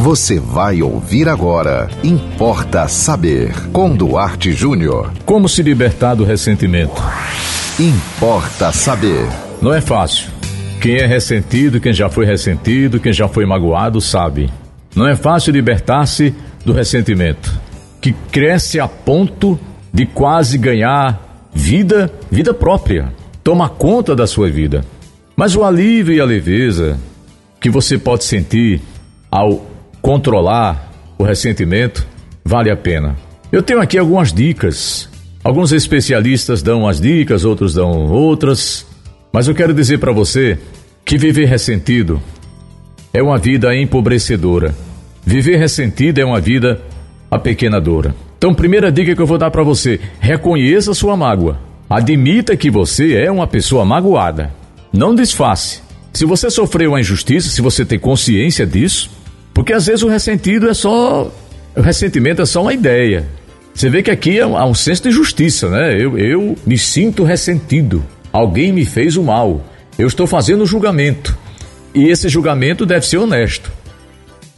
Você vai ouvir agora. Importa saber. Com Duarte Júnior. Como se libertar do ressentimento? Importa saber. Não é fácil. Quem é ressentido, quem já foi ressentido, quem já foi magoado, sabe. Não é fácil libertar-se do ressentimento, que cresce a ponto de quase ganhar vida, vida própria. Toma conta da sua vida. Mas o alívio e a leveza que você pode sentir ao controlar o ressentimento vale a pena. Eu tenho aqui algumas dicas. Alguns especialistas dão as dicas, outros dão outras, mas eu quero dizer para você que viver ressentido é uma vida empobrecedora. Viver ressentido é uma vida apequenadora. Então, primeira dica que eu vou dar para você: reconheça sua mágoa. Admita que você é uma pessoa magoada. Não disfarce. Se você sofreu uma injustiça, se você tem consciência disso, porque às vezes o ressentido é só. O ressentimento é só uma ideia. Você vê que aqui há um senso de justiça, né? Eu, eu me sinto ressentido. Alguém me fez o mal. Eu estou fazendo julgamento. E esse julgamento deve ser honesto.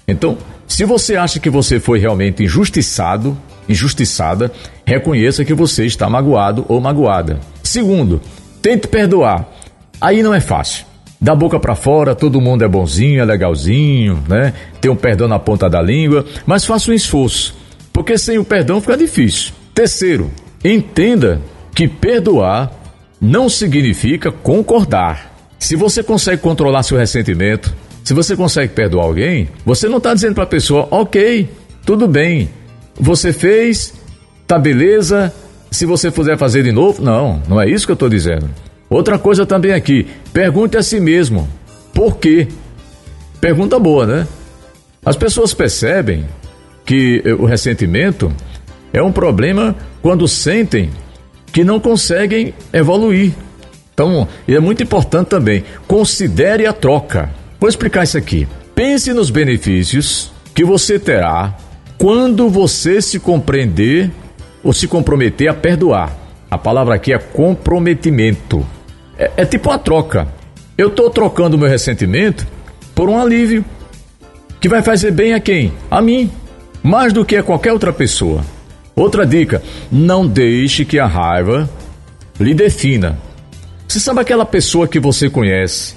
Então, se você acha que você foi realmente injustiçado, injustiçada, reconheça que você está magoado ou magoada. Segundo, tente perdoar. Aí não é fácil da boca para fora, todo mundo é bonzinho, é legalzinho, né? Tem um perdão na ponta da língua, mas faça um esforço, porque sem o perdão fica difícil. Terceiro, entenda que perdoar não significa concordar. Se você consegue controlar seu ressentimento, se você consegue perdoar alguém, você não está dizendo para a pessoa, ok, tudo bem, você fez, tá beleza, se você puder fazer de novo, não, não é isso que eu estou dizendo. Outra coisa também aqui, pergunte a si mesmo, por quê? Pergunta boa, né? As pessoas percebem que o ressentimento é um problema quando sentem que não conseguem evoluir. Então, é muito importante também, considere a troca. Vou explicar isso aqui. Pense nos benefícios que você terá quando você se compreender ou se comprometer a perdoar. A palavra aqui é comprometimento. É, é tipo uma troca. Eu estou trocando meu ressentimento por um alívio que vai fazer bem a quem? A mim, mais do que a qualquer outra pessoa. Outra dica: não deixe que a raiva lhe defina. Você sabe aquela pessoa que você conhece,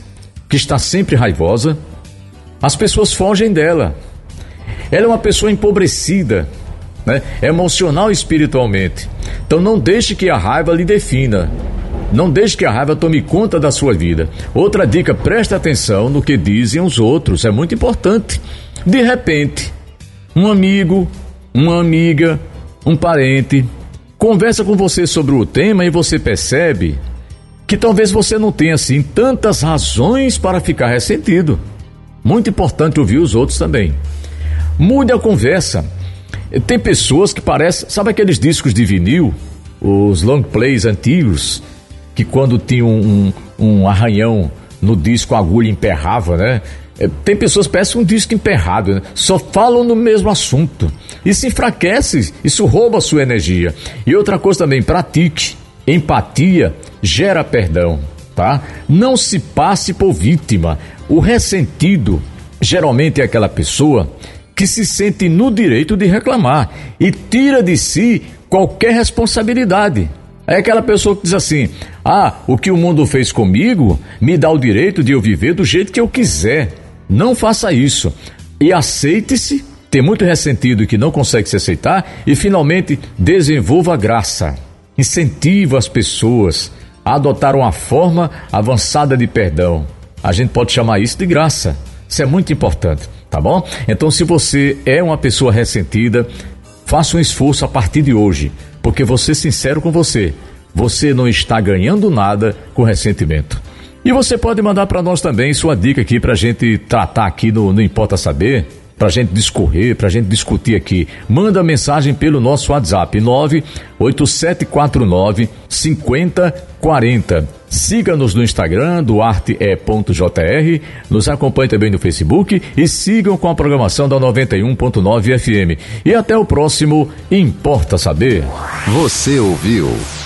que está sempre raivosa? As pessoas fogem dela. Ela é uma pessoa empobrecida, né? emocional e espiritualmente. Então não deixe que a raiva lhe defina. Não deixe que a raiva tome conta da sua vida. Outra dica, preste atenção no que dizem os outros, é muito importante. De repente, um amigo, uma amiga, um parente conversa com você sobre o tema e você percebe que talvez você não tenha assim tantas razões para ficar ressentido. Muito importante ouvir os outros também. Mude a conversa. Tem pessoas que parecem, sabe aqueles discos de vinil, os long plays antigos, que quando tinha um, um, um arranhão no disco, a agulha emperrava, né? É, tem pessoas que parecem um disco emperrado, né? só falam no mesmo assunto. Isso enfraquece, isso rouba a sua energia. E outra coisa também, pratique. Empatia gera perdão, tá? Não se passe por vítima. O ressentido geralmente é aquela pessoa que se sente no direito de reclamar e tira de si qualquer responsabilidade. É aquela pessoa que diz assim: ah, o que o mundo fez comigo me dá o direito de eu viver do jeito que eu quiser. Não faça isso. E aceite-se, tem muito ressentido que não consegue se aceitar, e finalmente desenvolva a graça. Incentiva as pessoas a adotar uma forma avançada de perdão. A gente pode chamar isso de graça. Isso é muito importante, tá bom? Então, se você é uma pessoa ressentida, faça um esforço a partir de hoje porque vou ser sincero com você, você não está ganhando nada com ressentimento. E você pode mandar para nós também sua dica aqui para a gente tratar aqui no Não Importa Saber, para a gente discorrer, para a gente discutir aqui. Manda mensagem pelo nosso WhatsApp 98749 5040. Siga-nos no Instagram, duarte.jr, nos acompanhe também no Facebook e sigam com a programação da 91.9 FM. E até o próximo Importa Saber. Você ouviu